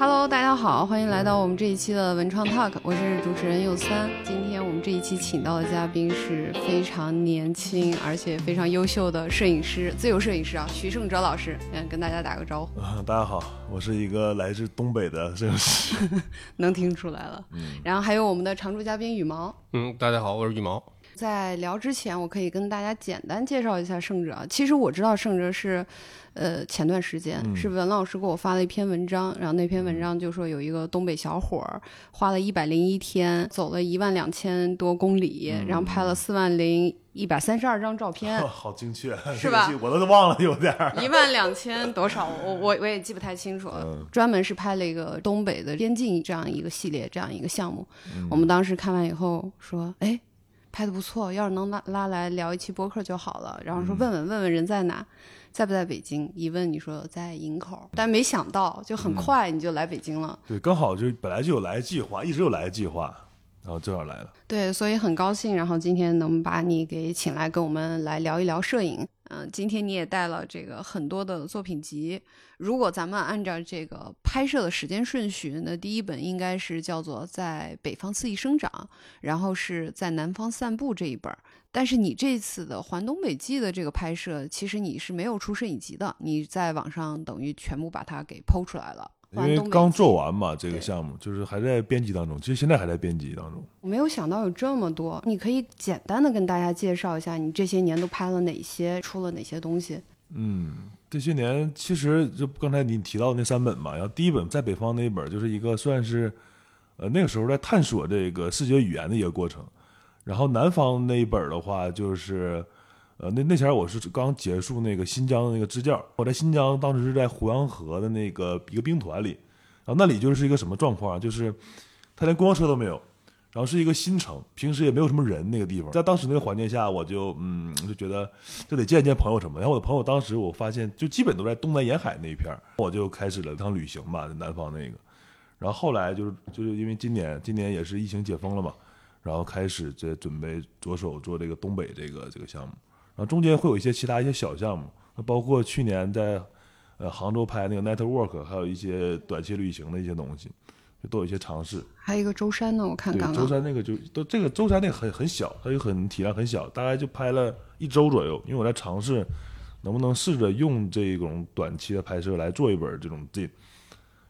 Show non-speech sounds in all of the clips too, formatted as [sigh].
Hello，大家好，欢迎来到我们这一期的文创 Talk，我是主持人佑三。今天我们这一期请到的嘉宾是非常年轻而且非常优秀的摄影师，自由摄影师啊，徐胜哲老师，嗯，跟大家打个招呼。[laughs] 啊，大家好，我是一个来自东北的摄影师，[laughs] 能听出来了。嗯然后还有我们的常驻嘉宾羽毛。嗯，大家好，我是羽毛。在聊之前，我可以跟大家简单介绍一下圣哲。其实我知道圣哲是，呃，前段时间是文老师给我发了一篇文章，然后那篇文章就说有一个东北小伙儿花了一百零一天，走了一万两千多公里，然后拍了四万零一百三十二张照片，[laughs] 好精确，[laughs] 是吧？我都忘了有点儿。一万两千多少？我我我也记不太清楚了。专门是拍了一个东北的边境这样一个系列，这样一个项目。我们当时看完以后说，哎。拍的不错，要是能拉拉来聊一期播客就好了。然后说问问问问人在哪，在不在北京？一问你说在营口，但没想到就很快你就来北京了。对，刚好就本来就有来计划，一直有来计划，然后正好来了。对，所以很高兴，然后今天能把你给请来，跟我们来聊一聊摄影。嗯，今天你也带了这个很多的作品集。如果咱们按照这个拍摄的时间顺序，那第一本应该是叫做《在北方肆意生长》，然后是在南方散步这一本。但是你这次的环东北记的这个拍摄，其实你是没有出摄影集的，你在网上等于全部把它给剖出来了。因为刚做完嘛，这个项目就是还在编辑当中，其实现在还在编辑当中。我没有想到有这么多，你可以简单的跟大家介绍一下，你这些年都拍了哪些，出了哪些东西？嗯，这些年其实就刚才你提到的那三本嘛，然后第一本在北方那一本就是一个算是，呃那个时候在探索这个视觉语言的一个过程，然后南方那一本的话就是。呃，那那前我是刚结束那个新疆的那个支教，我在新疆当时是在胡杨河的那个一个兵团里，然后那里就是一个什么状况，就是他连公交车都没有，然后是一个新城，平时也没有什么人那个地方，在当时那个环境下，我就嗯就觉得就得见见朋友什么，然后我的朋友当时我发现就基本都在东南沿海那一片我就开始了一趟旅行吧，南方那个，然后后来就是就是因为今年今年也是疫情解封了嘛，然后开始在准备着手做这个东北这个这个项目。然后中间会有一些其他一些小项目，包括去年在呃杭州拍那个 Network，还有一些短期旅行的一些东西，就都有一些尝试。还有一个舟山呢，我看刚舟山那个就都这个舟山那个很很小，它就很体量很小，大概就拍了一周左右。因为我在尝试能不能试着用这种短期的拍摄来做一本这种这。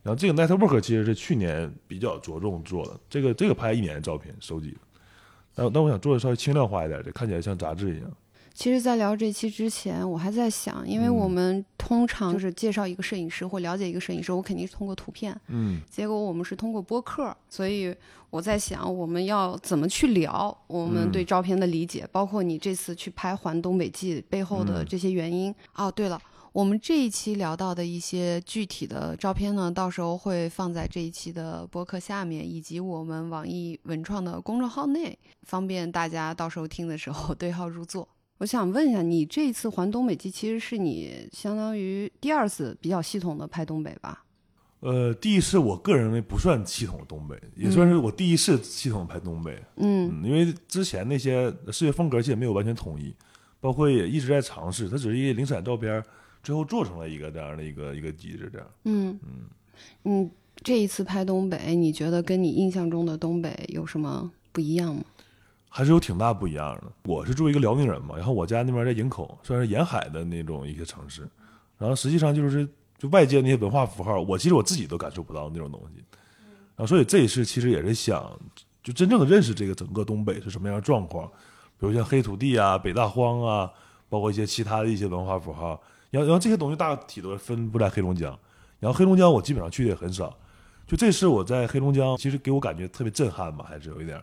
然后这个 Network 其实是去年比较着重做的，这个这个拍一年的照片收集。但但我想做的稍微轻量化一点，这看起来像杂志一样。其实，在聊这期之前，我还在想，因为我们通常就是介绍一个摄影师或了解一个摄影师，我肯定是通过图片，嗯，结果我们是通过播客，所以我在想，我们要怎么去聊我们对照片的理解，包括你这次去拍《环东北记》背后的这些原因。哦，对了，我们这一期聊到的一些具体的照片呢，到时候会放在这一期的播客下面，以及我们网易文创的公众号内，方便大家到时候听的时候 [laughs] 对号入座。我想问一下，你这一次环东北记其实是你相当于第二次比较系统的拍东北吧？呃，第一次我个人认为不算系统的东北，也算是我第一次系统拍东北。嗯，因为之前那些视觉风格其实没有完全统一，包括也一直在尝试，它只是一些零散照片，最后做成了一个这样的一个一个机制这样。嗯嗯，嗯，这一次拍东北，你觉得跟你印象中的东北有什么不一样吗？还是有挺大不一样的。我是作为一个辽宁人嘛，然后我家那边在营口，算是沿海的那种一些城市。然后实际上就是就外界那些文化符号，我其实我自己都感受不到那种东西。然后所以这一次其实也是想就真正的认识这个整个东北是什么样的状况，比如像黑土地啊、北大荒啊，包括一些其他的一些文化符号。然后然后这些东西大体都分布在黑龙江。然后黑龙江我基本上去的也很少。就这次我在黑龙江，其实给我感觉特别震撼吧，还是有一点。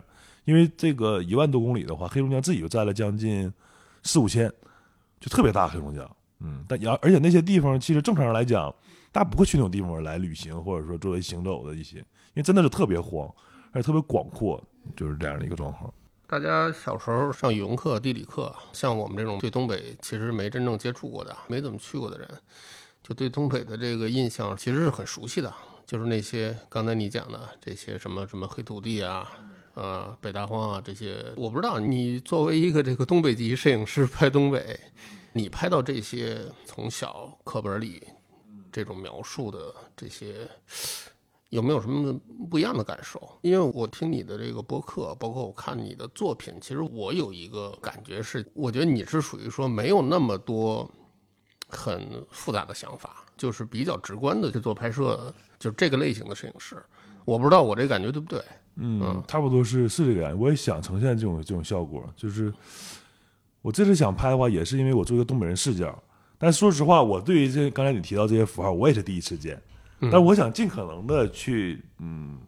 因为这个一万多公里的话，黑龙江自己就占了将近四五千，就特别大黑龙江。嗯，但而而且那些地方其实正常来讲，大家不会去那种地方来旅行，或者说作为行走的一些，因为真的是特别荒，而且特别广阔，就是这样的一个状况。大家小时候上语文课、地理课，像我们这种对东北其实没真正接触过的、没怎么去过的人，就对东北的这个印象其实是很熟悉的，就是那些刚才你讲的这些什么什么黑土地啊。呃，北大荒啊，这些我不知道。你作为一个这个东北籍摄影师拍东北，你拍到这些从小课本里这种描述的这些有没有什么不一样的感受？因为我听你的这个播客，包括我看你的作品，其实我有一个感觉是，我觉得你是属于说没有那么多很复杂的想法，就是比较直观的去做拍摄，就这个类型的摄影师。我不知道我这感觉对不对？嗯，差不多是是这个样。我也想呈现这种这种效果，就是我这次想拍的话，也是因为我作为一个东北人视角。但说实话，我对于这刚才你提到这些符号，我也是第一次见。但我想尽可能的去，嗯，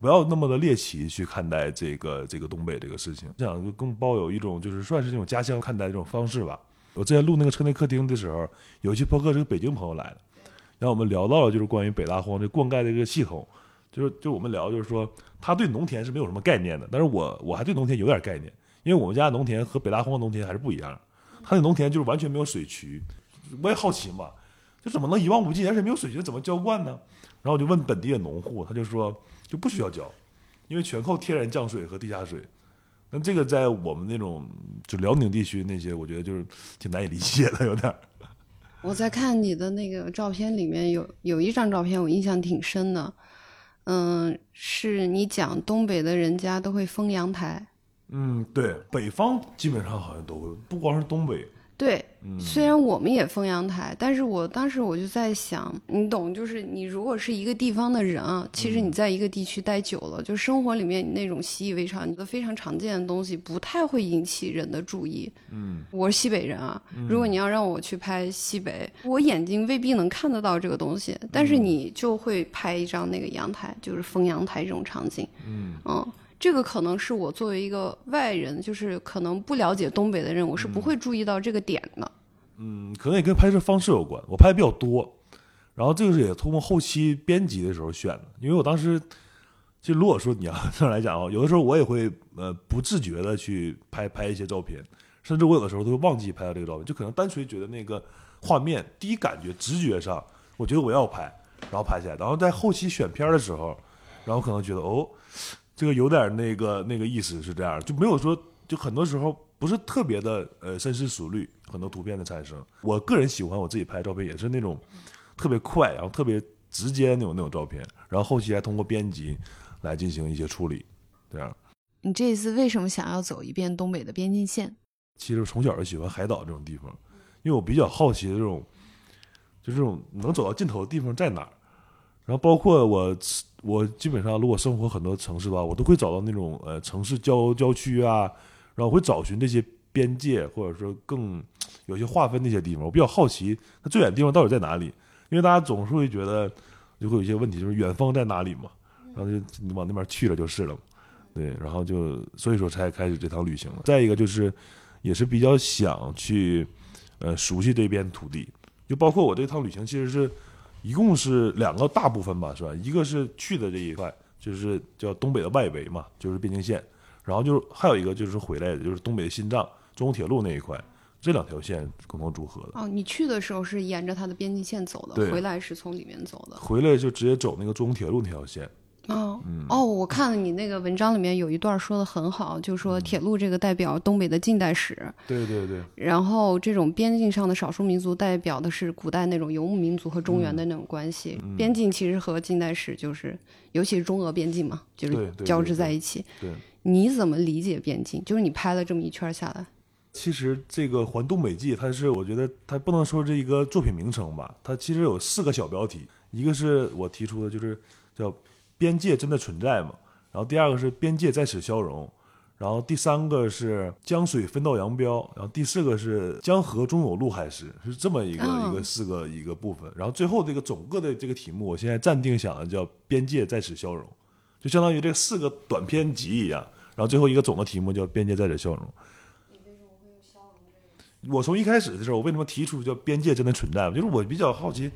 不要那么的猎奇去看待这个这个东北这个事情，想更抱有一种就是算是这种家乡看待这种方式吧。我之前录那个车内客厅的时候，有一期播客是个北京朋友来的，然后我们聊到了就是关于北大荒这灌溉这个系统，就是就我们聊就是说他对农田是没有什么概念的，但是我我还对农田有点概念，因为我们家农田和北大荒农田还是不一样，他那农田就是完全没有水渠，我也好奇嘛。就怎么能一望无际，而且没有水渠，怎么浇灌呢？然后我就问本地的农户，他就说就不需要浇，因为全靠天然降水和地下水。那这个在我们那种就辽宁地区那些，我觉得就是挺难以理解的，有点。我在看你的那个照片里面有有一张照片，我印象挺深的。嗯，是你讲东北的人家都会封阳台。嗯，对，北方基本上好像都会，不光是东北。对，虽然我们也封阳台，但是我当时我就在想，你懂，就是你如果是一个地方的人啊，其实你在一个地区待久了，就生活里面你那种习以为常、你的非常常见的东西，不太会引起人的注意。嗯，我是西北人啊，如果你要让我去拍西北，我眼睛未必能看得到这个东西，但是你就会拍一张那个阳台，就是封阳台这种场景。嗯。嗯。这个可能是我作为一个外人，就是可能不了解东北的人，我是不会注意到这个点的。嗯，可能也跟拍摄方式有关。我拍的比较多，然后这个是也通过后期编辑的时候选的。因为我当时，就如果说你要 [laughs] 这样来讲啊，有的时候我也会呃不自觉的去拍拍一些照片，甚至我有的时候都会忘记拍到这个照片，就可能单纯觉得那个画面第一感觉直觉上，我觉得我要拍，然后拍下来，然后在后期选片的时候，然后可能觉得哦。这个有点那个那个意思是这样，就没有说就很多时候不是特别的呃深思熟虑，很多图片的产生。我个人喜欢我自己拍照片也是那种特别快，然后特别直接那种那种照片，然后后期还通过编辑来进行一些处理，这样。你这一次为什么想要走一遍东北的边境线？其实从小就喜欢海岛这种地方，因为我比较好奇的这种，就这种能走到尽头的地方在哪儿。然后包括我，我基本上如果生活很多城市的话，我都会找到那种呃城市郊郊区啊，然后会找寻这些边界或者说更有些划分那些地方。我比较好奇，它最远的地方到底在哪里？因为大家总是会觉得就会有一些问题，就是远方在哪里嘛，然后就你往那边去了就是了，对，然后就所以说才开始这趟旅行了。再一个就是也是比较想去呃熟悉这边土地，就包括我这趟旅行其实是。一共是两个大部分吧，是吧？一个是去的这一块，就是叫东北的外围嘛，就是边境线。然后就还有一个就是回来的，就是东北的心脏，中铁路那一块，这两条线共同组合的。哦，你去的时候是沿着它的边境线走的，回来是从里面走的。回来就直接走那个中铁路那条线。哦，哦，我看了你那个文章里面有一段说的很好，就说铁路这个代表东北的近代史，对对对，然后这种边境上的少数民族代表的是古代那种游牧民族和中原的那种关系，边境其实和近代史就是，尤其是中俄边境嘛，就是交织在一起。对，你怎么理解边境？就是你拍了这么一圈下来，其实这个《环东北记》，它是我觉得它不能说是一个作品名称吧，它其实有四个小标题，一个是我提出的，就是叫。边界真的存在吗？然后第二个是边界在此消融，然后第三个是江水分道扬镳，然后第四个是江河中有路还是是这么一个一个四个一个部分。然后最后这个总个的这个题目，我现在暂定想的叫边界在此消融，就相当于这四个短篇集一样。然后最后一个总的题目叫边界在此消融。我从一开始的时候，我为什么提出叫边界真的存在？就是我比较好奇，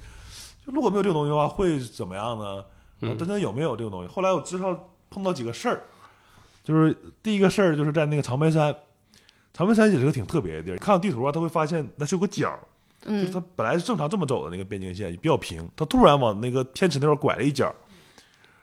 就如果没有这个东西的话，会怎么样呢？真的有没有这个东西？后来我知道碰到几个事儿，就是第一个事儿就是在那个长白山，长白山也是个挺特别的地儿。看到地图啊，他会发现那是有个角，就是它本来是正常这么走的那个边境线比较平，它突然往那个天池那块拐了一角，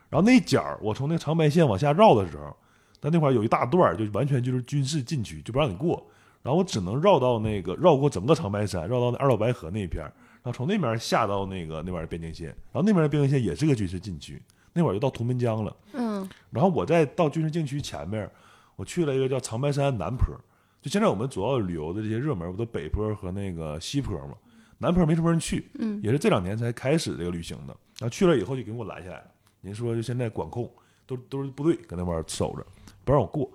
然后那一角我从那个长白线往下绕的时候，但那块有一大段就完全就是军事禁区，就不让你过，然后我只能绕到那个绕过整个长白山，绕到那二道白河那一片。然后从那边下到那个那边边境线，然后那边的边境线也是个军事禁区，那会儿就到图们江了。嗯然后我再到军事禁区前面，我去了一个叫长白山南坡。就现在我们主要旅游的这些热门，不都北坡和那个西坡嘛？南坡没什么人去，嗯也是这两年才开始这个旅行的。然后去了以后就给我拦下来了，您说就现在管控都都是部队搁那边守着，不让我过。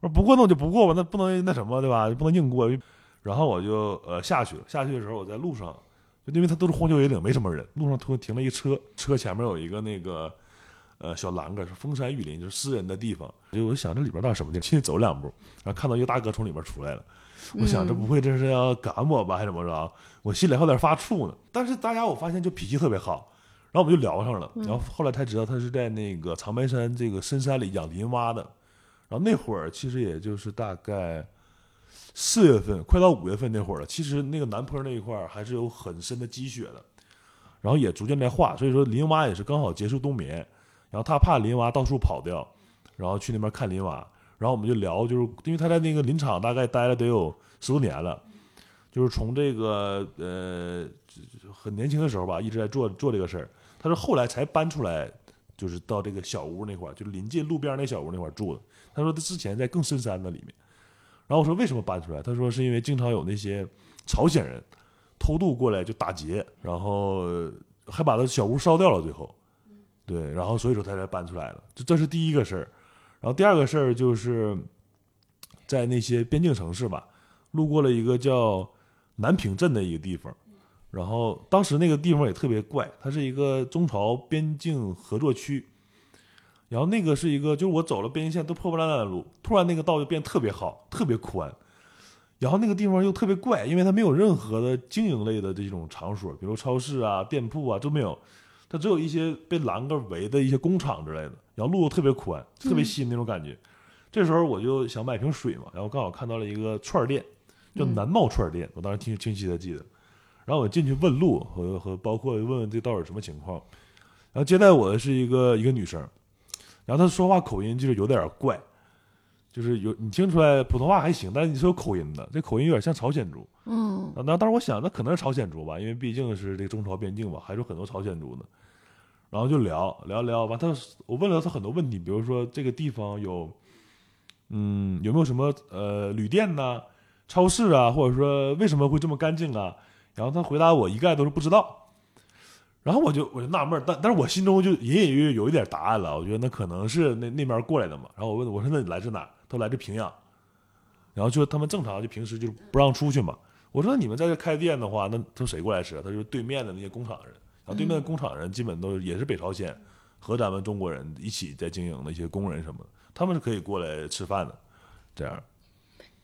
我说不过那我就不过吧，那不能那什么对吧？不能硬过。然后我就呃下去了，下去的时候我在路上，就因为它都是荒郊野岭，没什么人，路上突然停了一车，车前面有一个那个呃小栏杆，是封山育林，就是私人的地方。就我想这里边到底什么地方，进去走两步，然后看到一个大哥从里面出来了。我想这不会这是要赶我吧，还是怎么着？我心里还有点发怵呢。但是大家我发现就脾气特别好，然后我们就聊上了。然后后来才知道他是在那个长白山这个深山里养林蛙的。然后那会儿其实也就是大概四月份，快到五月份那会儿了。其实那个南坡那一块儿还是有很深的积雪的，然后也逐渐在化。所以说林蛙也是刚好结束冬眠，然后他怕林蛙到处跑掉，然后去那边看林蛙。然后我们就聊，就是因为他在那个林场大概待了得有十多年了，就是从这个呃很年轻的时候吧，一直在做做这个事儿。他说后来才搬出来，就是到这个小屋那块儿，就临近路边那小屋那块儿住的。他说他之前在更深山的里面。然后我说为什么搬出来？他说是因为经常有那些朝鲜人偷渡过来就打劫，然后还把他小屋烧掉了，最后，对，然后所以说他才搬出来了。这这是第一个事儿。然后第二个事儿就是在那些边境城市吧，路过了一个叫南平镇的一个地方，然后当时那个地方也特别怪，它是一个中朝边境合作区。然后那个是一个，就是我走了边境线都破破烂烂的路，突然那个道就变特别好，特别宽。然后那个地方又特别怪，因为它没有任何的经营类的这种场所，比如超市啊、店铺啊都没有，它只有一些被栏杆围的一些工厂之类的。然后路又特别宽，特别新那种感觉。这时候我就想买瓶水嘛，然后刚好看到了一个串店，叫南茂串儿店，我当时挺清晰的记得。然后我进去问路和和包括问问这到底什么情况。然后接待我的是一个一个女生。然后他说话口音就是有点怪，就是有你听出来普通话还行，但是你是有口音的，这口音有点像朝鲜族。嗯啊，那当时我想，那可能是朝鲜族吧，因为毕竟是这个中朝边境嘛，还是有很多朝鲜族的。然后就聊聊聊完，他我问了他很多问题，比如说这个地方有，嗯，有没有什么呃旅店呐、超市啊，或者说为什么会这么干净啊？然后他回答我一概都是不知道。然后我就我就纳闷，但但是我心中就隐隐约约有一点答案了，我觉得那可能是那那边过来的嘛。然后我问我说那你来自哪儿？他说来自平阳。然后就他们正常就平时就是不让出去嘛。我说那你们在这开店的话，那都谁过来吃？他说对面的那些工厂人，然后对面的工厂人基本都也是北朝鲜和咱们中国人一起在经营的一些工人什么的，他们是可以过来吃饭的。这样，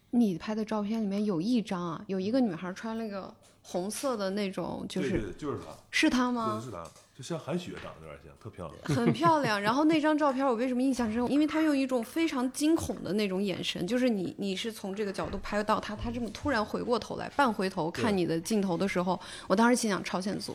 你拍的照片里面有一张啊，有一个女孩穿了个红色的那种，就是对对就是他，是她对吗？是他，就像韩雪长得有点像，特漂亮。很漂亮。然后那张照片我为什么印象深刻？因为她用一种非常惊恐的那种眼神，就是你你是从这个角度拍到她，她这么突然回过头来，半回头看你的镜头的时候，我当时心想朝鲜族。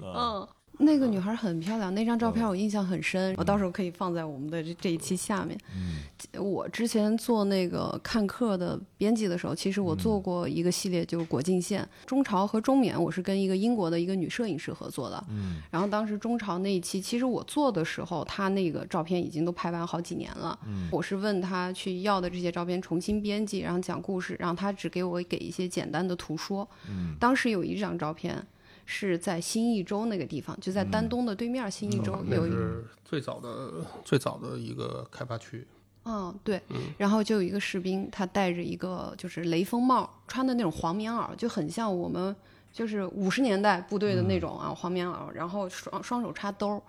啊，嗯，那个女孩很漂亮，那张照片我印象很深，我到时候可以放在我们的这这一期下面。嗯我之前做那个看客的编辑的时候，其实我做过一个系列，就是国境线、中朝和中缅，我是跟一个英国的一个女摄影师合作的。嗯然后当时中朝那一期，其实我做的时候，她那个照片已经都拍完好几年了。嗯我是问她去要的这些照片重新编辑，然后讲故事，然后她只给我给一些简单的图说。嗯当时有一张照片是在新义州那个地方，就在丹东的对面，新义州有一是最早的最早的一个开发区。嗯，对，然后就有一个士兵，他戴着一个就是雷锋帽，穿的那种黄棉袄，就很像我们就是五十年代部队的那种啊、黄棉袄，然后双双手插兜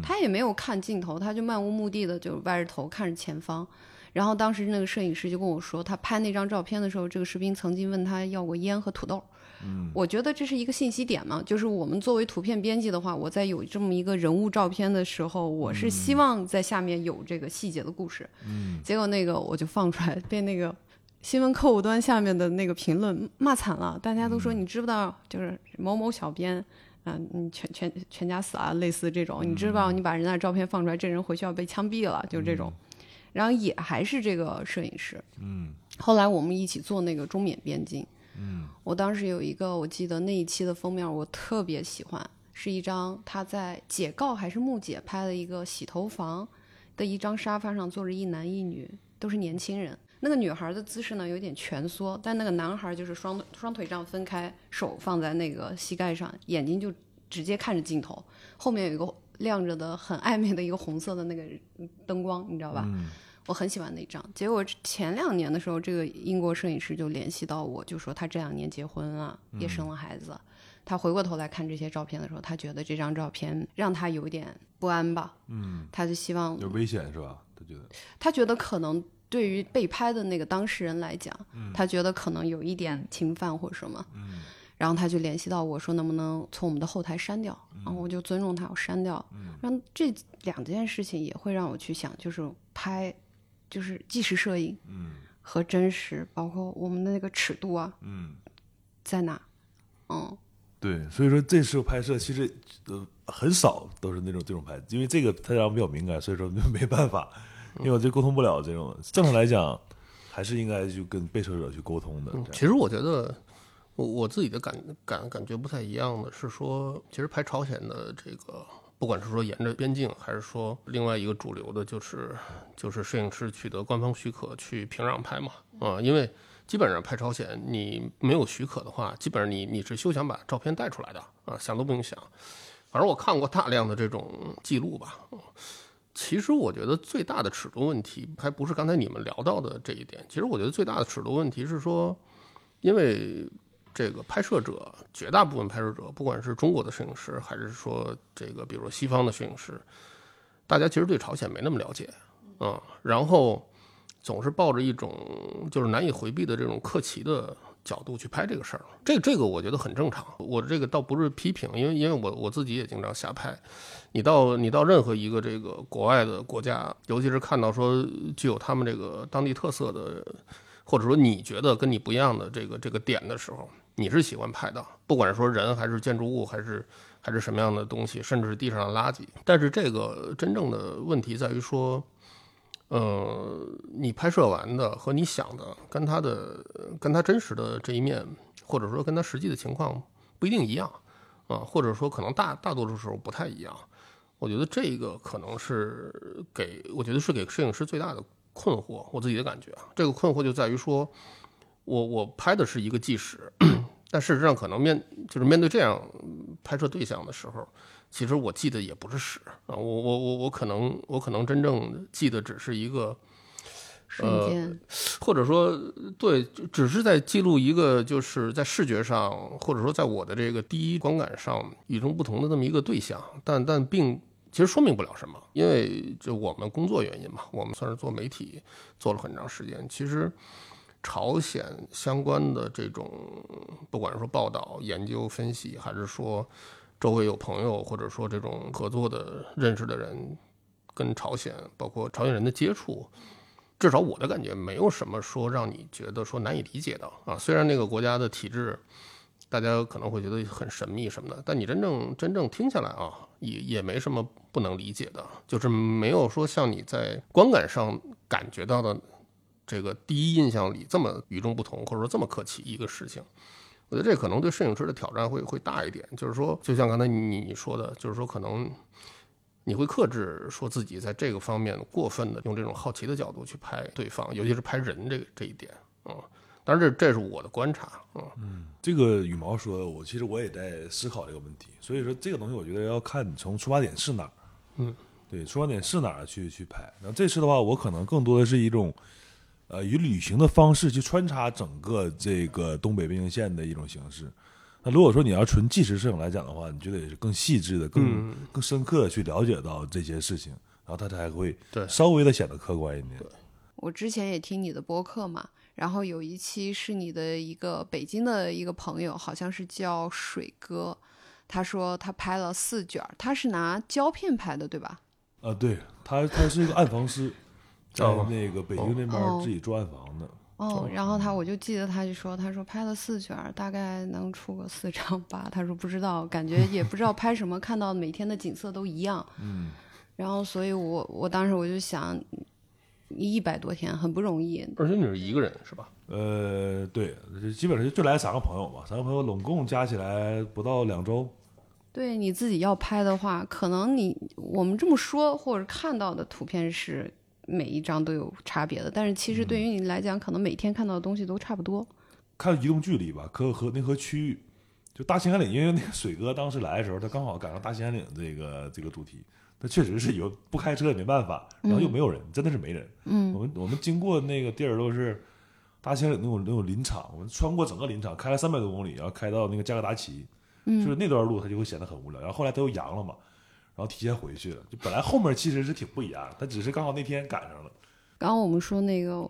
他也没有看镜头，他就漫无目的的就歪着头看着前方。然后当时那个摄影师就跟我说，他拍那张照片的时候，这个士兵曾经问他要过烟和土豆。嗯我觉得这是一个信息点嘛，就是我们作为图片编辑的话，我在有这么一个人物照片的时候，我是希望在下面有这个细节的故事。嗯结果那个我就放出来，被那个新闻客户端下面的那个评论骂惨了，大家都说你知不知道，就是某某小编。嗯，你全全全家死啊，类似这种，你知不知道？你把人家的照片放出来，这人回去要被枪毙了，就这种。然后也还是这个摄影师。嗯后来我们一起做那个中缅边境，嗯我当时有一个，我记得那一期的封面我特别喜欢，是一张他在解告还是木姐拍的一个洗头房的一张沙发上坐着一男一女，都是年轻人。那个女孩的姿势呢有点蜷缩，但那个男孩就是双双腿这样分开，手放在那个膝盖上，眼睛就直接看着镜头，后面有一个亮着的很暧昧的一个红色的那个灯光，你知道吧？我很喜欢那张。结果前两年的时候，这个英国摄影师就联系到我，就说他这两年结婚了，也生了孩子。他回过头来看这些照片的时候，他觉得这张照片让他有点不安吧？嗯，他就希望有危险是吧？他觉得，他觉得可能对于被拍的那个当事人来讲，他觉得可能有一点侵犯或什么。嗯，然后他就联系到我说，能不能从我们的后台删掉？然后我就尊重他，我删掉。嗯，让这两件事情也会让我去想，就是拍，就是纪实摄影，嗯和真实，包括我们的那个尺度啊，嗯，在哪？嗯。对，所以说这次拍摄其实呃很少都是那种这种拍，因为这个他让我比较敏感，所以说没 [laughs] 办法，因为我这沟通不了这种。正常来讲，还是应该就跟被摄者去沟通的。其实我觉得我我自己的感感感觉不太一样的是说，其实拍朝鲜的这个，不管是说沿着边境，还是说另外一个主流的，就是就是摄影师取得官方许可去平壤拍嘛，啊，因为。基本上拍朝鲜，你没有许可的话，基本上你你是休想把照片带出来的啊，想都不用想。反正我看过大量的这种记录吧，其实我觉得最大的尺度问题还不是刚才你们聊到的这一点。其实我觉得最大的尺度问题是说，因为这个拍摄者绝大部分拍摄者，不管是中国的摄影师，还是说这个比如西方的摄影师，大家其实对朝鲜没那么了解啊，然后。总是抱着一种就是难以回避的这种客气的角度去拍这个事儿，这这个我觉得很正常。我这个倒不是批评，因为因为我我自己也经常瞎拍。你到你到任何一个这个国外的国家，尤其是看到说具有他们这个当地特色的，或者说你觉得跟你不一样的这个这个点的时候，你是喜欢拍的，不管是说人还是建筑物，还是还是什么样的东西，甚至是地上的垃圾。但是这个真正的问题在于说。呃，你拍摄完的和你想的，跟他的跟他真实的这一面，或者说跟他实际的情况不一定一样啊，或者说可能大大多数时候不太一样。我觉得这个可能是给，我觉得是给摄影师最大的困惑。我自己的感觉啊，这个困惑就在于说，我我拍的是一个纪实，但事实上可能面就是面对这样拍摄对象的时候。其实我记得也不是屎啊，我我我我可能我可能真正记得只是一个瞬间，或者说对，只是在记录一个就是在视觉上或者说在我的这个第一观感上与众不同的这么一个对象，但但并其实说明不了什么，因为就我们工作原因嘛，我们算是做媒体做了很长时间，其实朝鲜相关的这种不管是说报道、研究、分析，还是说。周围有朋友，或者说这种合作的、认识的人，跟朝鲜，包括朝鲜人的接触，至少我的感觉，没有什么说让你觉得说难以理解的啊。虽然那个国家的体制，大家可能会觉得很神秘什么的，但你真正真正听下来啊，也也没什么不能理解的，就是没有说像你在观感上感觉到的这个第一印象里这么与众不同，或者说这么客气一个事情。我觉得这可能对摄影师的挑战会会大一点，就是说，就像刚才你你说的，就是说，可能你会克制，说自己在这个方面过分的用这种好奇的角度去拍对方，尤其是拍人这这一点，嗯，当然这这是我的观察，嗯嗯，这个羽毛说，我其实我也在思考这个问题，所以说这个东西我觉得要看你从出发点是哪儿，嗯，对，出发点是哪儿去去拍，然后这次的话，我可能更多的是一种。呃，以旅行的方式去穿插整个这个东北边境线的一种形式。那如果说你要纯纪实摄影来讲的话，你就得是更细致的、更更深刻的去了解到这些事情，然后它才会对稍微的显得客观一点。我之前也听你的播客嘛，然后有一期是你的一个北京的一个朋友，好像是叫水哥，他说他拍了四卷，他是拿胶片拍的，对吧？啊，对他，他是一个暗房师。在那个北京那边自己做暗房的哦，然后他我就记得他就说，他说拍了四卷，大概能出个四张吧。他说不知道，感觉 [laughs] 也不知道拍什么，看到每天的景色都一样。嗯，然后所以我我当时我就想，一百多天很不容易。而且你是一个人是吧？呃，对，基本上就来三个朋友吧，三个朋友拢共加起来不到两周。对你自己要拍的话，可能你我们这么说或者看到的图片是每一张都有差别的，但是其实对于你来讲，可能每天看到的东西都差不多。看移动距离吧，可和那和区域，就大兴安岭，因为那个水哥当时来的时候，他刚好赶上大兴安岭这个这个主题，他确实是有不开车也没办法，然后又没有人，真的是没人。嗯我们我们经过那个地儿都是大兴安岭那种那种林场，我们穿过整个林场，开了三百多公里，然后开到那个加格达奇，就是那段路它就会显得很无聊。然后后来他又阳了嘛，然后提前回去了。就本来后面其实是挺不一样的，他只是刚好那天赶上了。刚刚我们说那个，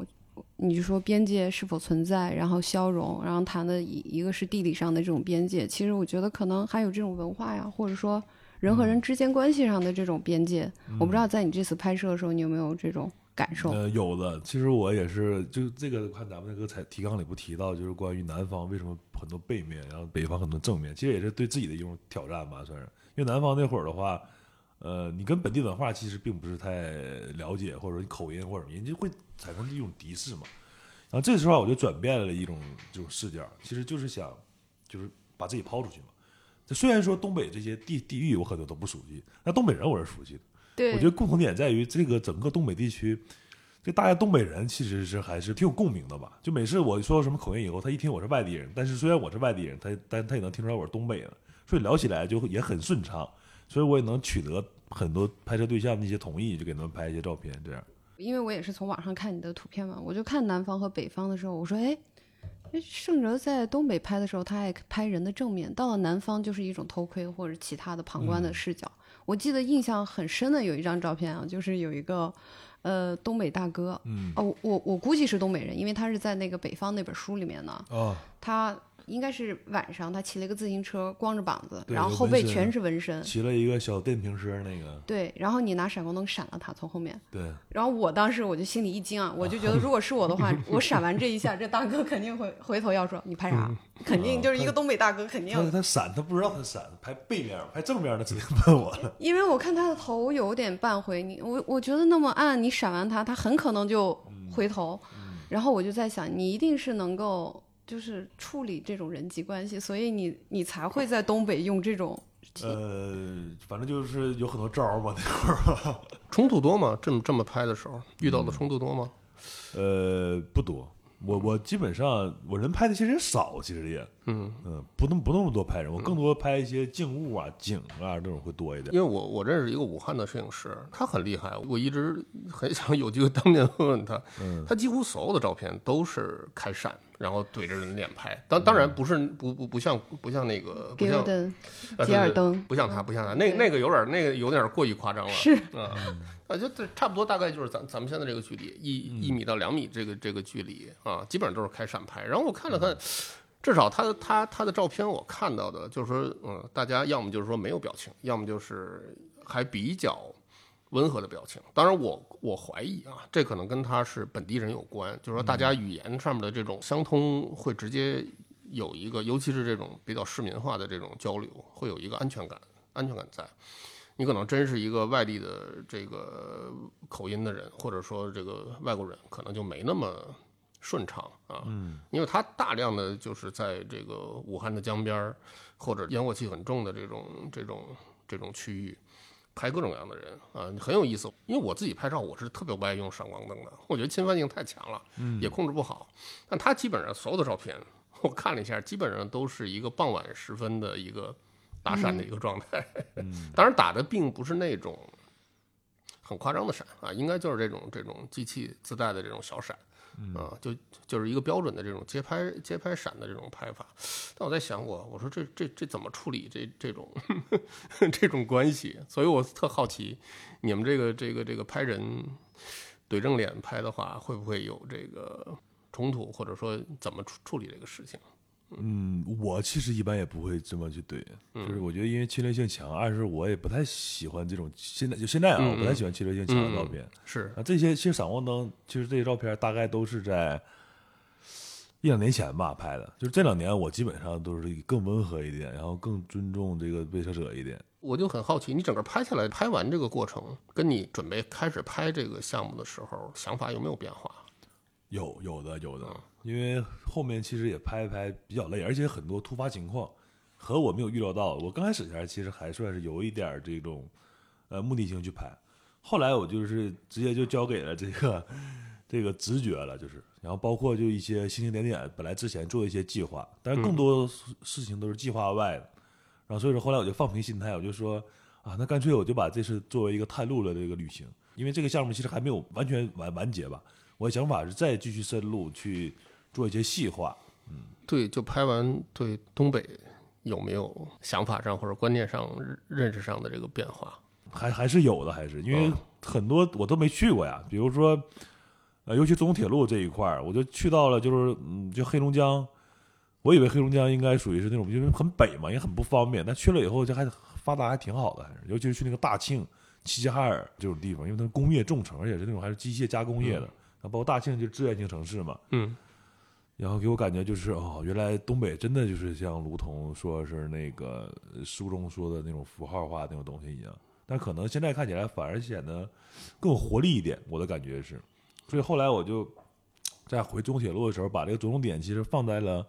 你就说边界是否存在，然后消融，然后谈的一一个是地理上的这种边界，其实我觉得可能还有这种文化呀，或者说人和人之间关系上的这种边界。我不知道在你这次拍摄的时候，你有没有这种感受？呃，有的。其实我也是，就这个看咱们那个采提纲里不提到，就是关于南方为什么很多背面，然后北方很多正面，其实也是对自己的一种挑战吧，算是。因为南方那会儿的话，呃，你跟本地文化其实并不是太了解，或者说你口音或者什么，人家会产生一种敌视嘛。然后这时候我就转变了一种这种视角，其实就是想，就是把自己抛出去嘛。这虽然说东北这些地地域我很多都不熟悉，那东北人我是熟悉的。对我觉得共同点在于这个整个东北地区，这大家东北人其实是还是挺有共鸣的吧。就每次我说什么口音以后，他一听我是外地人，但是虽然我是外地人，他但他也能听出来我是东北的，所以聊起来就也很顺畅。所以我也能取得很多拍摄对象的一些同意，就给他们拍一些照片，这样。因为我也是从网上看你的图片嘛，我就看南方和北方的时候，我说，哎，哎盛哲在东北拍的时候，他爱拍人的正面，到了南方就是一种偷窥或者其他的旁观的视角。我记得印象很深的有一张照片啊，就是有一个呃东北大哥，嗯哦，我我估计是东北人，因为他是在那个北方那本书里面呢，哦，他应该是晚上他骑了一个自行车，光着膀子，然后后背全是纹身。骑了一个小电瓶车，那个对，然后你拿闪光灯闪了他，从后面，对，然后我当时我就心里一惊啊，我就觉得如果是我的话，[laughs] 我闪完这一下，这大哥肯定会回头要说你拍啥，肯定就是一个东北大哥，肯定要他他闪，他不知道他闪，拍背面拍正面的直接问我了。因为我看他的头有点半回，你我我觉得那么暗，你闪完他，他很可能就回头。然后我就在想，你一定是能够就是处理这种人际关系，所以你你才会在东北用这种。呃，反正就是有很多招儿吧，那会儿。[laughs] 冲突多吗？这么这么拍的时候遇到的冲突多吗？呃，不多。我我基本上我人拍的其实也少，其实也嗯，嗯，不那么不那么多拍人，我更多拍一些静物啊、景啊这种会多一点。因为我我认识一个武汉的摄影师，他很厉害，我一直很想 [laughs] 有机会当面问问他。嗯他几乎所有的照片都是开闪，然后怼着人脸拍。当当然不是不不不像不像那个不像给尔登、呃吉尔登，不像他不像他，那那个有点那个有点过于夸张了。是啊，啊，就这差不多，大概就是咱咱们现在这个距离，一一米到两米这个这个距离啊，基本上都是开闪拍。然后我看了看，至少他他他的照片我看到的，就是说，嗯，大家要么就是说没有表情，要么就是还比较温和的表情。当然我，我怀疑啊，这可能跟他是本地人有关，就是说大家语言上面的这种相通会直接有一个，尤其是这种比较市民化的这种交流，会有一个安全感，安全感在。你可能真是一个外地的这个口音的人，或者说这个外国人，可能就没那么顺畅啊。嗯，因为他大量的就是在这个武汉的江边儿，或者烟火气很重的这种这种这种区域。拍各种各样的人啊，很有意思。因为我自己拍照，我是特别不爱用闪光灯的，我觉得侵犯性太强了，也控制不好。但他基本上所有的照片，我看了一下，基本上都是一个傍晚时分的一个打闪的一个状态。当然打的并不是那种很夸张的闪啊，应该就是这种这种机器自带的这种小闪。啊，就就是一个标准的这种街拍街拍闪的这种拍法，但我在想我我说这这这怎么处理这这种 [laughs] 这种关系？所以我特好奇，你们这个这个这个拍人怼正脸拍的话，会不会有这个冲突，或者说怎么处处理这个事情？嗯，我其实一般也不会这么去怼，就是我觉得因为侵略性强，二是我也不太喜欢这种现在就现在啊，嗯我不太喜欢侵略性强的照片。是啊，这些其实闪光灯，其实这些照片大概都是在一两年前吧拍的，就是这两年我基本上都是更温和一点，然后更尊重这个被摄者一点。我就很好奇，你整个拍下来，拍完这个过程，跟你准备开始拍这个项目的时候，想法有没有变化？有有的有的，因为后面其实也拍一拍比较累，而且很多突发情况，和我没有预料到。我刚开始前其实还算是有一点儿这种呃目的性去拍，后来我就是直接就交给了这个这个直觉了，就是然后包括就一些星星点点，本来之前做一些计划，但是更多事事情都是计划外的。然后所以说后来我就放平心态，我就说啊，那干脆我就把这次作为一个探路的这个旅行，因为这个项目其实还没有完全完完结吧。我的想法是再继续深入去做一些细化。嗯对，就拍完对东北有没有想法上或者观念上认认识上的这个变化？还还是有的，还是因为嗯很多我都没去过呀。比如说，呃，尤其中铁路这一块儿，我就去到了，就是嗯，就黑龙江。我以为黑龙江应该属于是那种，因为很北嘛，也很不方便。但去了以后，就还发达还挺好的，还是尤其是去那个大庆、齐齐哈尔这种地方，因为它是工业重城，而且是那种还是机械加工业的。然后包括大庆就是志愿型城市嘛，嗯，然后给我感觉就是哦，原来东北真的就是像卢同说是那个呃书中说的那种符号化那种东西一样，但可能现在看起来反而显得更有活力一点，我的感觉是。所以后来我就在回中铁路的时候，把这个着重点其实放在了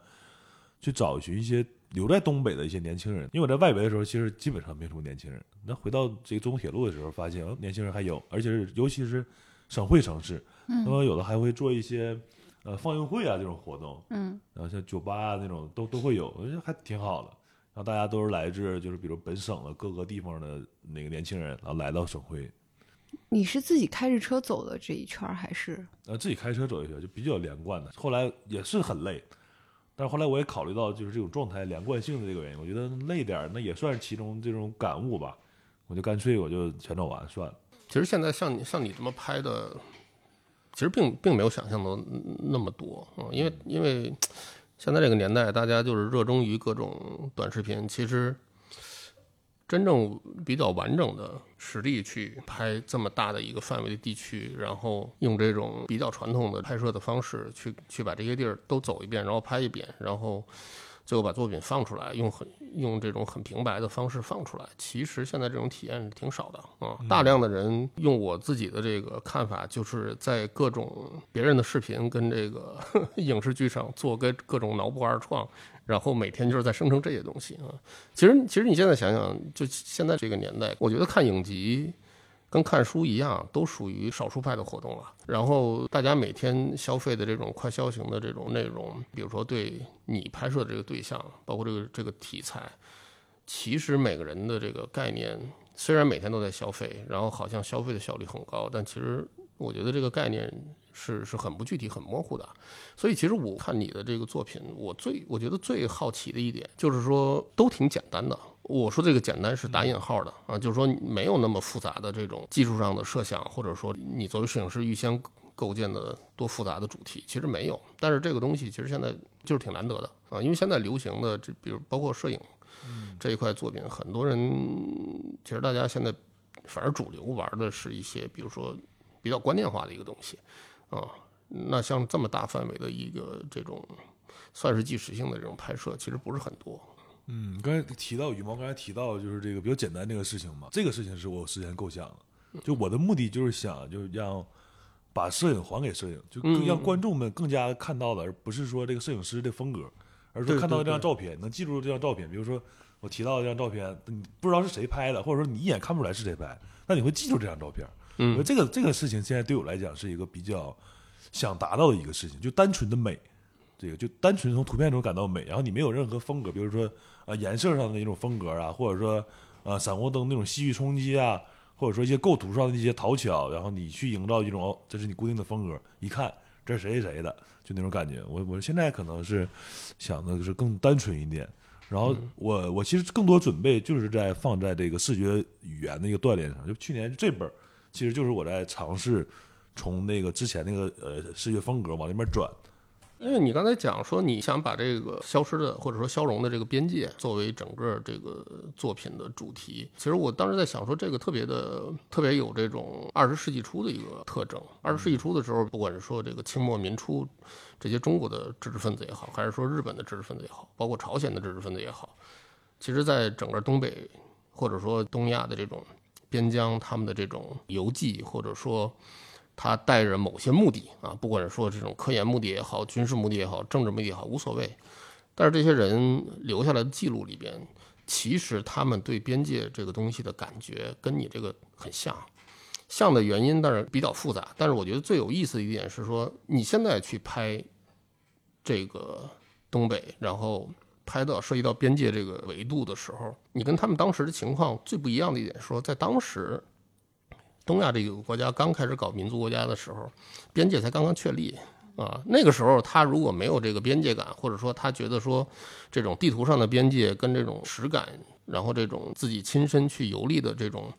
去找寻一些留在东北的一些年轻人，因为我在外围的时候其实基本上没什么年轻人，那回到这个中铁路的时候，发现哦年轻人还有，而且是尤其是省会城市，那么有的还会做一些呃放映会啊这种活动，嗯，然后像酒吧啊那种都都会有，我觉得还挺好的。然后大家都是来自就是比如本省的各个地方的那个年轻人，然后来到省会，你是自己开着车走的这一圈，还是呃自己开车走一圈就比较连贯的。后来也是很累，但是后来我也考虑到就是这种状态连贯性的这个原因，我觉得累点那也算是其中这种感悟吧。我就干脆我就全走完算了。其实现在像你像你这么拍的，其实并并没有想象的那么多啊、嗯因为因为现在这个年代，大家就是热衷于各种短视频，其实真正比较完整的实力去拍这么大的一个范围的地区，然后用这种比较传统的拍摄的方式去去把这些地儿都走一遍，然后拍一遍，然后最后把作品放出来，用很用这种很平白的方式放出来。其实现在这种体验是挺少的啊，大量的人用我自己的这个看法，就是在各种别人的视频跟这个 [laughs] 影视剧上做跟各种脑补二创，然后每天就是在生成这些东西啊。其实其实你现在想想，就现在这个年代，我觉得看影集。跟看书一样，都属于少数派的活动了。然后大家每天消费的这种快消型的这种内容，比如说对你拍摄的这个对象，包括这个这个题材，其实每个人的这个概念虽然每天都在消费，然后好像消费的效率很高，但其实我觉得这个概念是是很不具体、很模糊的。所以其实我看你的这个作品，我最我觉得最好奇的一点就是说都挺简单的。我说这个简单是打引号的啊，就是说没有那么复杂的这种技术上的设想，或者说你作为摄影师预先构建的多复杂的主题，其实没有。但是这个东西其实现在就是挺难得的啊，因为现在流行的这比如包括摄影这一块作品，很多人其实大家现在反而主流玩的是一些比如说比较观念化的一个东西啊。那像这么大范围的一个这种算是纪实性的这种拍摄，其实不是很多。嗯，刚才提到羽毛，刚才提到就是这个比较简单这个事情嘛，这个事情是我事先构想的，就我的目的就是想就是让把摄影还给摄影，就更嗯让观众们更加看到的，而不是说这个摄影师的风格，而是看到这张照片能记住这张照片，比如说我提到这张照片，你不知道是谁拍的，或者说你一眼看不出来是谁拍，那你会记住这张照片。嗯，这个这个事情现在对我来讲是一个比较想达到的一个事情，就单纯的美，这个就单纯从图片中感到美，然后你没有任何风格，比如说呃颜色上的一种风格啊，或者说呃闪光灯那种戏剧冲击啊，或者说一些构图上的一些讨巧，然后你去营造一种哦，这是你固定的风格，一看这是谁谁谁的，就那种感觉。我我现在可能是想的是更单纯一点。然后我我其实更多准备就是在放在这个视觉语言的一个锻炼上，就去年这本儿其实就是我在尝试从那个之前那个呃视觉风格往那边转。因为你刚才讲说你想把这个消失的或者说消融的这个边界作为整个这个作品的主题，其实我当时在想说这个特别的特别有这种二十世纪初的一个特征。二十世纪初的时候，不管是说这个清末民初这些中国的知识分子也好，还是说日本的知识分子也好，包括朝鲜的知识分子也好，其实在整个东北或者说东亚的这种边疆，他们的这种游记或者说。他带着某些目的啊，不管是说这种科研目的也好，军事目的也好，政治目的也好，无所谓。但是这些人留下来的记录里边，其实他们对边界这个东西的感觉跟你这个很像。像的原因当然比较复杂，但是我觉得最有意思的一点是说，你现在去拍这个东北，然后拍到涉及到边界这个维度的时候，你跟他们当时的情况最不一样的一点是说，在当时东亚这个国家刚开始搞民族国家的时候，边界才刚刚确立啊。那个时候他如果没有这个边界感，或者说他觉得说这种地图上的边界跟这种实感，然后这种自己亲身去游历的这种。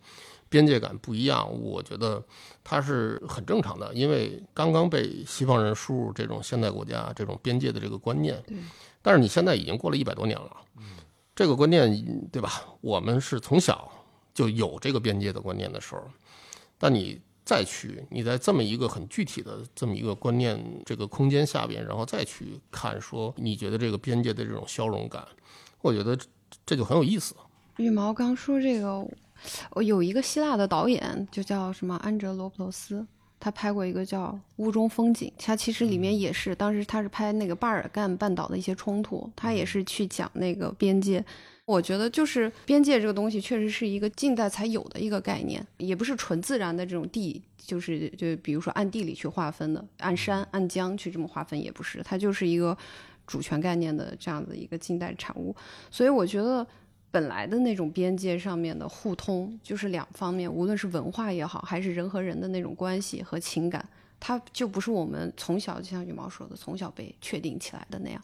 边界感不一样，我觉得它是很正常的，因为刚刚被西方人输入这种现代国家这种边界的这个观念。但是你现在已经过了一百多年了，这个观念对吧？我们是从小就有这个边界的观念的时候，但你再去你在这么一个很具体的这么一个观念这个空间下边，然后再去看说你觉得这个边界的这种消融感，我觉得这就很有意思。羽毛刚说这个。我有一个希腊的导演，就叫什么安哲罗普罗斯，他拍过一个叫《屋中风景》，他其实里面也是，当时他是拍那个巴尔干半岛的一些冲突，他也是去讲那个边界。我觉得就是边界这个东西，确实是一个近代才有的一个概念，也不是纯自然的这种地，就是就比如说按地理去划分的，按山按江去这么划分也不是，它就是一个主权概念的这样的一个近代产物。所以我觉得。本来的那种边界上面的互通，就是两方面，无论是文化也好，还是人和人的那种关系和情感，它就不是我们从小就像羽毛说的，从小被确定起来的那样。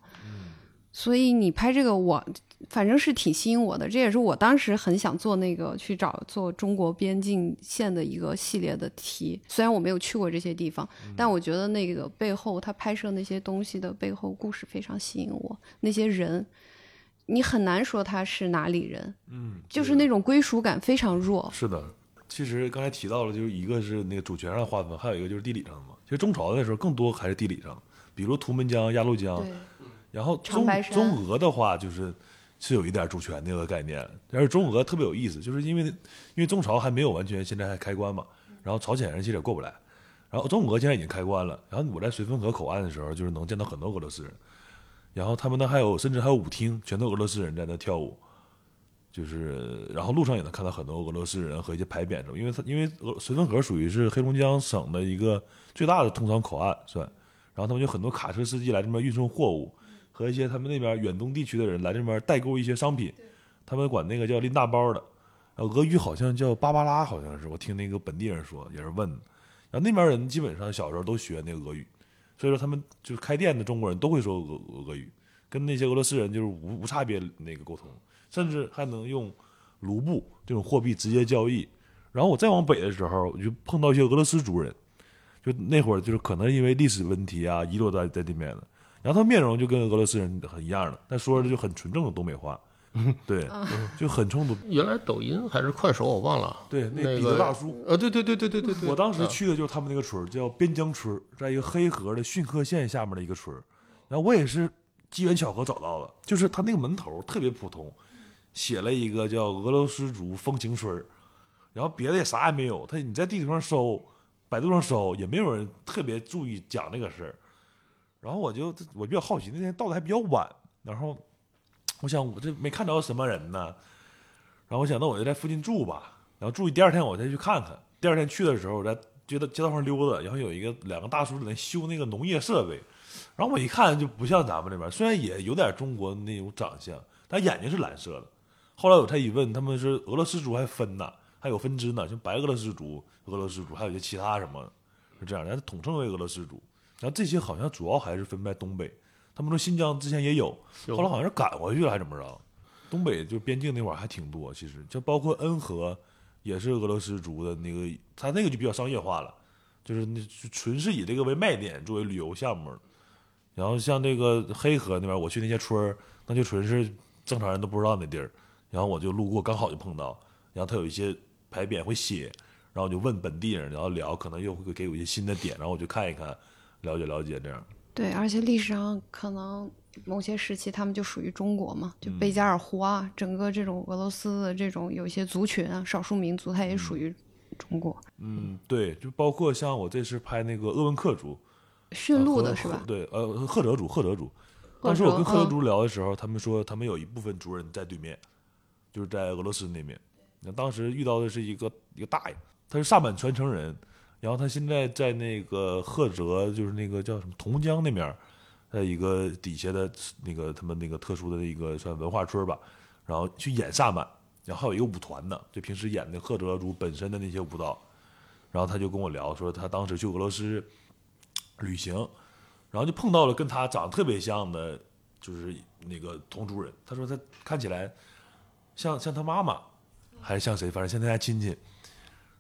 所以你拍这个，我反正是挺吸引我的，这也是我当时很想做那个去找做中国边境线的一个系列的题。虽然我没有去过这些地方，但我觉得那个背后他拍摄那些东西的背后故事非常吸引我，那些人。你很难说他是哪里人，嗯，就是那种归属感非常弱。是的，其实刚才提到了，就是一个是那个主权上划分，还有一个就是地理上的嘛。其实中朝的时候更多还是地理上，比如图们江、鸭绿江，然后中中俄的话就是是有一点主权那个概念，但是中俄特别有意思，就是因为因为中朝还没有完全现在还开关嘛，然后朝鲜人其实也过不来，然后中俄现在已经开关了，然后我在绥芬河口岸的时候，就是能见到很多俄罗斯人。然后他们那还有，甚至还有舞厅，全都俄罗斯人在那跳舞，就是，然后路上也能看到很多俄罗斯人和一些牌匾什么，因为他因为俄绥芬河属于是黑龙江省的一个最大的通商口岸算，然后他们就很多卡车司机来这边运送货物，和一些他们那边远东地区的人来这边代购一些商品，他们管那个叫拎大包的，俄语好像叫芭芭拉，好像是我听那个本地人说，也是问，然后那边人基本上小时候都学那个俄语。所以说，他们就是开店的中国人都会说俄俄俄语，跟那些俄罗斯人就是无无差别那个沟通，甚至还能用卢布这种货币直接交易。然后我再往北的时候，我就碰到一些俄罗斯族人，就那会儿就是可能因为历史问题啊，遗落在在那边的，然后他面容就跟俄罗斯人很一样的，但说的就很纯正的东北话。[laughs] 对，就很冲突。原来抖音还是快手，我忘了。对，那彼得大叔。呃，对对对对对对对。我当时去的就是他们那个村叫边疆村在一个黑河的逊克县下面的一个村然后我也是机缘巧合找到了，就是他那个门头特别普通，写了一个叫俄罗斯族风情村然后别的也啥也没有。他你在地图上搜，百度上搜，也没有人特别注意讲那个事儿。然后我就我比较好奇，那天到的还比较晚，然后。我想我这没看着什么人呢，然后我想那我就在附近住吧，然后住一第二天我再去看看。第二天去的时候，我在街道街道上溜达，然后有一个两个大叔在那修那个农业设备，然后我一看就不像咱们这边，虽然也有点中国那种长相，但眼睛是蓝色的。后来我才一问，他们是俄罗斯族还分呢，还有分支呢，像白俄罗斯族、俄罗斯族，还有些其他什么，是这样，的，统称为俄罗斯族。然后这些好像主要还是分在东北。他们说新疆之前也有，后来好像是赶回去了，还怎么着？东北就边境那块儿还挺多，其实就包括恩和，也是俄罗斯族的那个，他那个就比较商业化了，就是那纯是以这个为卖点作为旅游项目。然后像这个黑河那边，我去那些村儿，那就纯是正常人都不知道那地儿。然后我就路过，刚好就碰到，然后他有一些牌匾会写，然后我就问本地人，然后聊，可能又会给我一些新的点，然后我就看一看，了解了解这样。对，而且历史上可能某些时期他们就属于中国嘛，就贝加尔湖啊，整个这种俄罗斯的这种有一些族群啊，少数民族，它也属于中国。嗯，对，就包括像我这次拍那个鄂温克族，驯鹿的是吧？对，呃，赫哲族，赫哲族，当时我跟赫德嗯族聊的时候，他们说他们有一部分族人在对面，就是在俄罗斯那边。那当时遇到的是一个一个大爷，他是萨满传承人，然后他现在在那个赫哲，就是那个叫什么同江那边儿，在一个底下的那个他们那个特殊的一个算文化村吧，然后去演萨满，然后还有一个舞团呢，就平时演的赫哲族本身的那些舞蹈。然后他就跟我聊说，他当时去俄罗斯旅行，然后就碰到了跟他长得特别像的，就是那个同族人。他说他看起来像像他妈妈，还是像谁，反正像他家亲戚。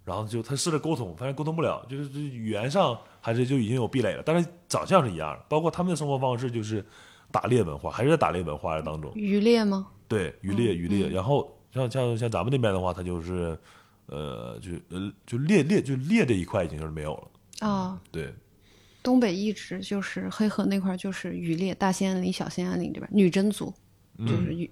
然后就他试着沟通，发现沟通不了，就是是语言上还是就已经有壁垒了，但是长相是一样的，包括他们的生活方式就是打猎文化，还是在打猎文化当中。渔猎吗？对，渔猎渔猎，嗯然后像像像咱们那边的话，它就是，呃，就呃就猎猎就猎这一块已经是没有了。啊，对，东北一直就是黑河那块就是渔猎，大兴安岭、小兴安岭这边女真族就是渔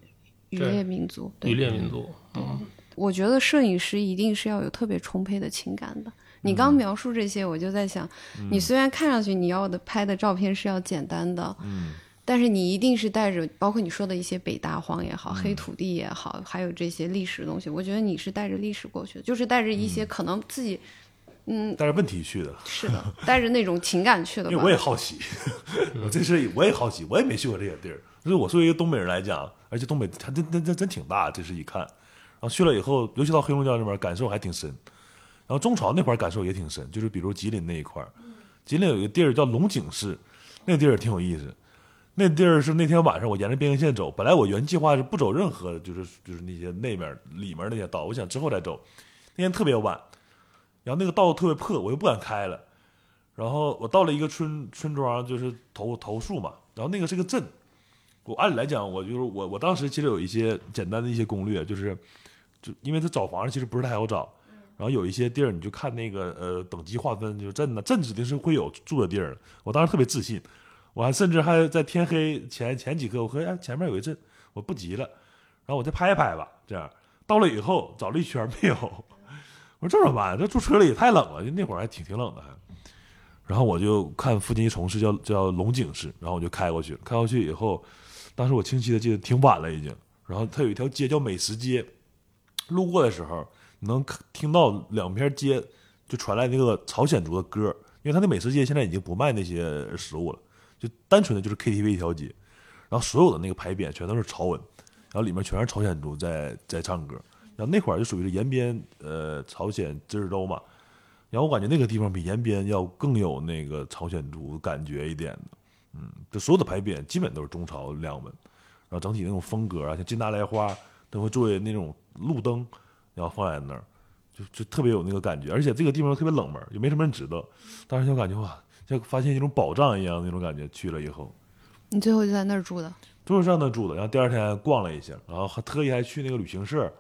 渔猎民族。对渔猎民族，嗯，我觉得摄影师一定是要有特别充沛的情感的。你刚描述这些，我就在想，你虽然看上去你要的拍的照片是要简单的，嗯，但是你一定是带着，包括你说的一些北大荒也好，黑土地也好，还有这些历史的东西，我觉得你是带着历史过去的，就是带着一些可能自己，嗯，带着问题去的，是的，带着那种情感去的。因为我也好奇，[laughs] 我这事我也好奇，我也没去过这些地儿。就是我作为一个东北人来讲，而且东北它真真真真挺大，这是一看，然去了以后，尤其到黑龙江那边，感受还挺深。然后中朝那块儿感受也挺深，就是比如吉林那一块儿，吉林有一个地儿叫龙井市，那地儿挺有意思。那地儿是那天晚上我沿着边境线走，本来我原计划是不走任何就是就是那些那面里面那些道，我想之后再走。那天特别晚，然后那个道特别破，我又不敢开了。然后我到了一个村村庄，就是头头树嘛，然后那个是个镇。我按理来讲，我就是我我当时其实有一些简单的一些攻略，就是就因为他找房子其实不是太好找，然后有一些地儿你就看那个呃等级划分，就镇呢，镇指定是会有住的地儿。我当时特别自信，我还甚至还在天黑前前几刻，我说哎前面有一镇，我不急了，然后我再拍一拍吧，这样到了以后找了一圈没有，我说这怎么办？这住车里也太冷了，就那会儿还挺挺冷的还。然后我就看附近一城市叫叫龙井市，然后我就开过去，开过去以后，当时我清晰的记得挺晚了已经。然后它有一条街叫美食街，路过的时候能听到两边街就传来那个朝鲜族的歌，因为它那美食街现在已经不卖那些食物了，就单纯的就是 KTV 一条街，然后所有的那个牌匾全都是朝文，然后里面全是朝鲜族在在唱歌，然后那会儿就属于是延边呃朝鲜自治州嘛，然后我感觉那个地方比延边要更有那个朝鲜族感觉一点的，嗯，就所有的牌匾基本都是中朝亮文，然后整体那种风格啊，像金达莱花都会作为那种路灯，然后放在那儿，就就特别有那个感觉，而且这个地方特别冷门，也没什么人知道，当时就感觉哇，像发现一种宝藏一样那种感觉。去了以后，你最后就在那儿住的，就是上那住的，然后第二天逛了一下，然后还特意还去那个旅行社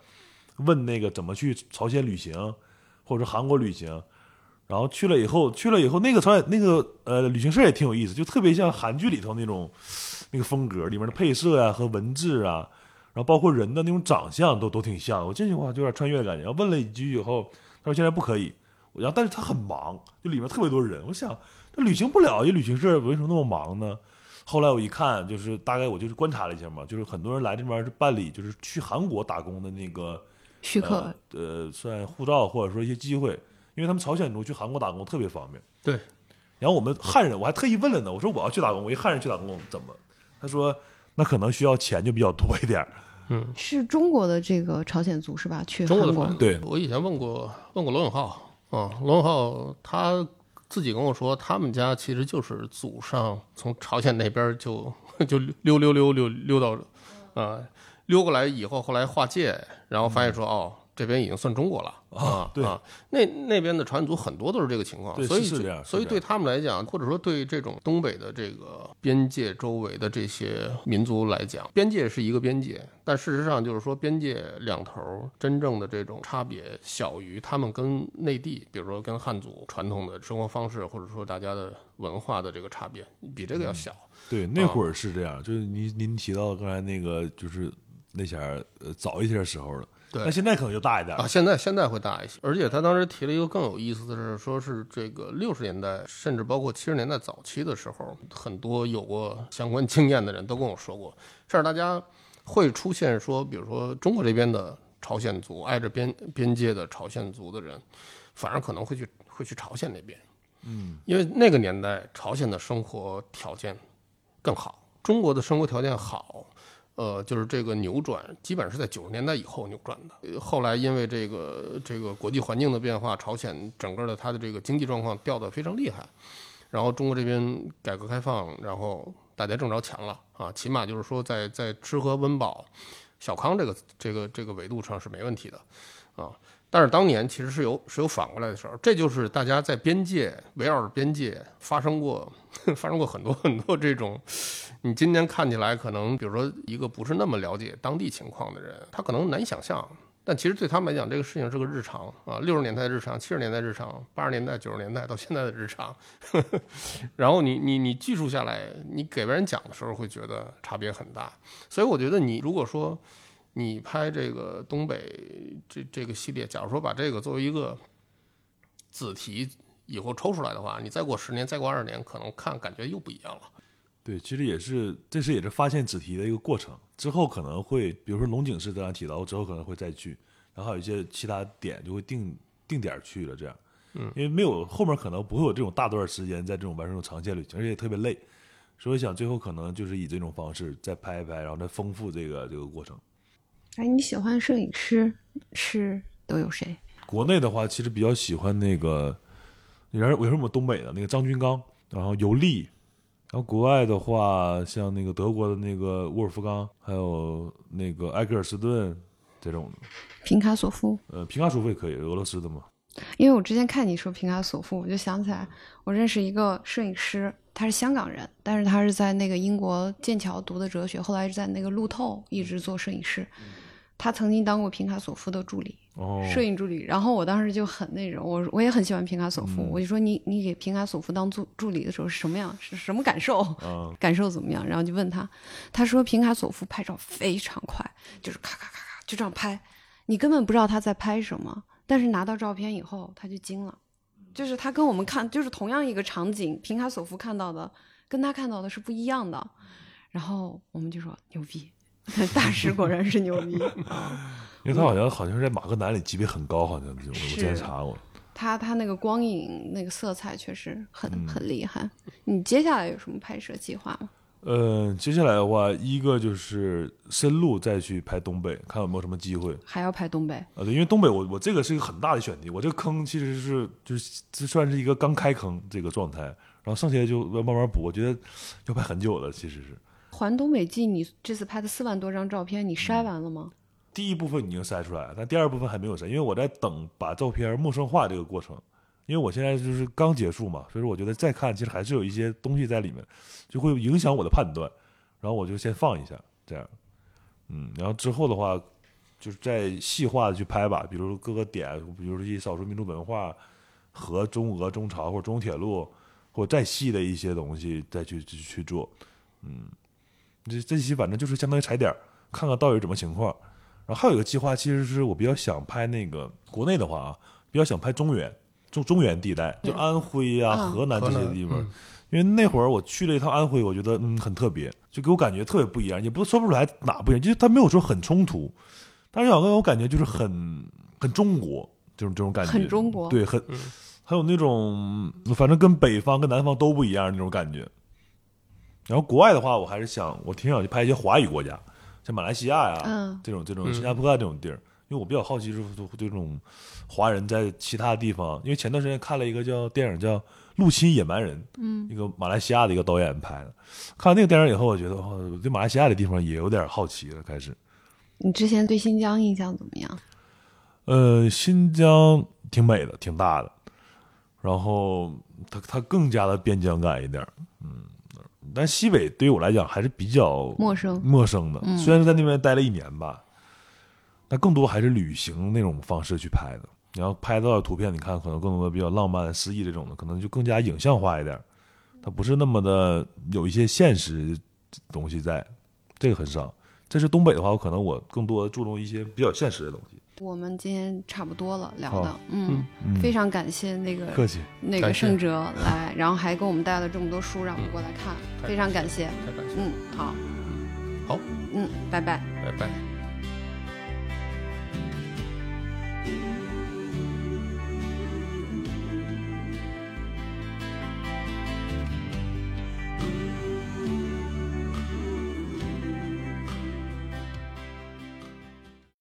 问那个怎么去朝鲜旅行，或者说韩国旅行。然后去了以后，去了以后，那个朝鲜那个呃旅行社也挺有意思，就特别像韩剧里头那种那个风格，里面的配色呀、和文字啊，然后包括人的那种长相都都挺像。我进去的话就有点穿越的感觉。然后问了一句以后，他说现在不可以。然后但是他很忙，就里面特别多人。我想这旅行不了，一旅行社为什么那么忙呢？后来我一看，就是大概我就是观察了一下嘛，就是很多人来这边是办理就是去韩国打工的那个许可呃，呃算护照或者说一些机会，因为他们朝鲜族去韩国打工特别方便。对。然后我们汉人，我还特意问了呢，我说我要去打工，我一汉人去打工怎么？他说那可能需要钱就比较多一点儿。是中国的这个朝鲜族是吧？去中国对我以前问过问过罗永浩啊，罗永浩他自己跟我说，他们家其实就是祖上从朝鲜那边就就溜溜溜溜溜到啊溜过来以后，后来划界，然后发现说、哦。这边已经算中国了啊！对啊，那那边的朝鲜族很多都是这个情况，对所以所以对他们来讲，或者说对这种东北的这个边界周围的这些民族来讲，边界是一个边界，但事实上就是说边界两头真正的这种差别小于他们跟内地，比如说跟汉族传统的生活方式，或者说大家的文化的这个差别，比这个要小。对，那会儿是这样，就是您您提到刚才那个，就是那前儿呃早一些时候了，对。那现在可能就大一点。啊，现在现在会大一些，而且他当时提了一个更有意思的是，说是这个六十年代，甚至包括七十年代早期的时候，很多有过相关经验的人都跟我说过，甚至大家会出现说，比如说中国这边的朝鲜族，挨着边边界的朝鲜族的人，反而可能会去会去朝鲜那边，嗯，因为那个年代朝鲜的生活条件更好，中国的生活条件好。呃，就是这个扭转，基本是在九十年代以后扭转的。后来因为这个这个国际环境的变化，朝鲜整个的它的这个经济状况掉得非常厉害，然后中国这边改革开放，然后大家挣着钱了啊，起码就是说在在吃喝温饱、小康这个这个这个维度上是没问题的啊。但是当年其实是有是有反过来的事儿，这就是大家在边界围绕着边界发生过 [laughs] 发生过很多 [laughs] 很多这种，你今天看起来可能，比如说一个不是那么了解当地情况的人，他可能难以想象，但其实对他们来讲，这个事情是个日常啊，六十年代日常，七十年代日常，八十年代、九十年代到现在的日常，[laughs] 然后你你你记述下来，你给别人讲的时候会觉得差别很大，所以我觉得你如果说你拍这个东北这这个系列，假如说把这个作为一个子题以后抽出来的话，你再过十年、再过二十年，可能看感觉又不一样了。对，其实也是，这是也是发现子题的一个过程。之后可能会，比如说龙井是刚才提到，之后可能会再去，然后还有一些其他点就会定定点去了，这样。嗯，因为没有后面可能不会有这种大段时间在这种完成这种长线旅行，而且也特别累，所以想最后可能就是以这种方式再拍一拍，然后再丰富这个这个过程。哎，你喜欢摄影师是都有谁？国内的话，其实比较喜欢那个，你然我是我们东北的那个张军刚，然后尤利，然后国外的话，像那个德国的那个沃尔夫冈，还有那个埃格尔斯顿这种的，平卡索夫。呃，平卡索夫也可以，俄罗斯的嘛。因为我之前看你说平卡索夫，我就想起来，我认识一个摄影师，他是香港人，但是他是在那个英国剑桥读的哲学，后来是在那个路透一直做摄影师。他曾经当过平卡索夫的助理，哦，摄影助理。然后我当时就很那种，我我也很喜欢平卡索夫，嗯我就说你你给平卡索夫当助助理的时候是什么样，是什么感受？啊，感受怎么样？然后就问他，他说平卡索夫拍照非常快，就是咔咔咔咔就这样拍，你根本不知道他在拍什么，但是拿到照片以后他就惊了，就是他跟我们看就是同样一个场景，平卡索夫看到的跟他看到的是不一样的，然后我们就说牛逼，[laughs] 大师果然是牛逼，[laughs] 因为他好像好像是在马格南里级别很高，好像我我之前查过。他他那个光影那个色彩确实很嗯很厉害。你接下来有什么拍摄计划吗？呃，接下来的话，一个就是深入再去拍东北，看有没有什么机会。还要拍东北？啊，对，因为东北我我这个是一个很大的选题，我这个坑其实是就是这算是一个刚开坑这个状态，然后剩下的就要慢慢补，我觉得要拍很久了，其实是。环东北记，你这次拍的四万多张照片，你嗯。筛完了吗？第一部分已经筛出来了，但第二部分还没有筛，因为我在等把照片陌生化这个过程。因为我现在就是刚结束嘛，所以说我觉得再看其实还是有一些东西在里面，就会影响我的判断，然后我就先放一下，这样，嗯，然后之后的话就是再细化的去拍吧，比如说各个点，比如说一些少数民族文化和中俄、中朝或者中铁路，或者再细的一些东西再去去去做，嗯，这这期反正就是相当于踩点儿，看看到底什么情况。然后还有一个计划，其实是我比较想拍那个国内的话啊，比较想拍中原中中原地带，就安徽啊、嗯河南这些地方。嗯因为那会儿我去了一趟安徽，我觉得嗯很特别，就给我感觉特别不一样，也不说不出来哪不一样，就是他没有说很冲突，但是让我感觉就是很很中国这种这种感觉，很中国对，很嗯还有那种反正跟北方跟南方都不一样那种感觉。然后国外的话，我还是想我挺想去拍一些华语国家，像马来西亚呀、嗯这种这种嗯新加坡啊这种地儿，因为我比较好奇，就是这种华人在其他地方，因为前段时间看了一个叫电影叫《入侵野蛮人》，嗯，一个马来西亚的一个导演拍的。看完那个电影以后，我觉得哦，我对马来西亚的地方也有点好奇了，开始。你之前对新疆印象怎么样？呃，新疆挺美的，挺大的，然后它它更加的边疆感一点，嗯，但西北对于我来讲还是比较陌生陌生的。嗯虽然是在那边待了一年吧，但更多还是旅行那种方式去拍的。然后拍到的图片，你看可能更多的比较浪漫、诗意这种的，可能就更加影像化一点儿，它不是那么的有一些现实东西在，这个很少。这是东北的话，我可能我更多注重一些比较现实的东西。我们今天差不多了聊的，嗯，嗯非常感谢那个客气，那个感谢盛哲来，然后还给我们带了这么多书让我们过来看，非常感感谢。太感谢，嗯，好，好，嗯，拜拜。拜拜。